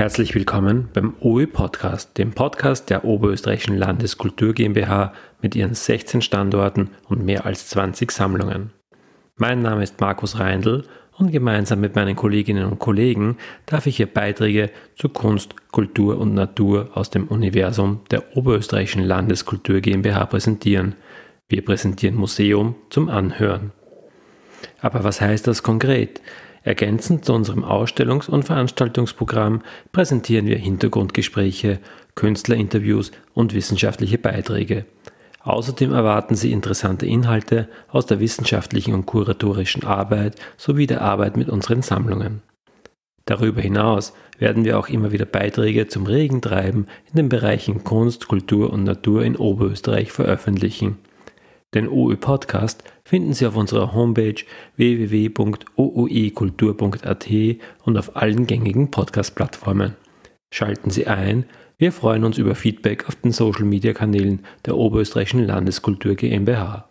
Herzlich willkommen beim OE Podcast, dem Podcast der Oberösterreichischen Landeskultur GmbH mit ihren 16 Standorten und mehr als 20 Sammlungen. Mein Name ist Markus Reindl und gemeinsam mit meinen Kolleginnen und Kollegen darf ich hier Beiträge zu Kunst, Kultur und Natur aus dem Universum der Oberösterreichischen Landeskultur GmbH präsentieren. Wir präsentieren Museum zum Anhören. Aber was heißt das konkret? Ergänzend zu unserem Ausstellungs- und Veranstaltungsprogramm präsentieren wir Hintergrundgespräche, Künstlerinterviews und wissenschaftliche Beiträge. Außerdem erwarten Sie interessante Inhalte aus der wissenschaftlichen und kuratorischen Arbeit sowie der Arbeit mit unseren Sammlungen. Darüber hinaus werden wir auch immer wieder Beiträge zum Regentreiben in den Bereichen Kunst, Kultur und Natur in Oberösterreich veröffentlichen. Den OE Podcast finden Sie auf unserer Homepage www.ooekultur.at und auf allen gängigen Podcast-Plattformen. Schalten Sie ein, wir freuen uns über Feedback auf den Social-Media-Kanälen der Oberösterreichischen Landeskultur GmbH.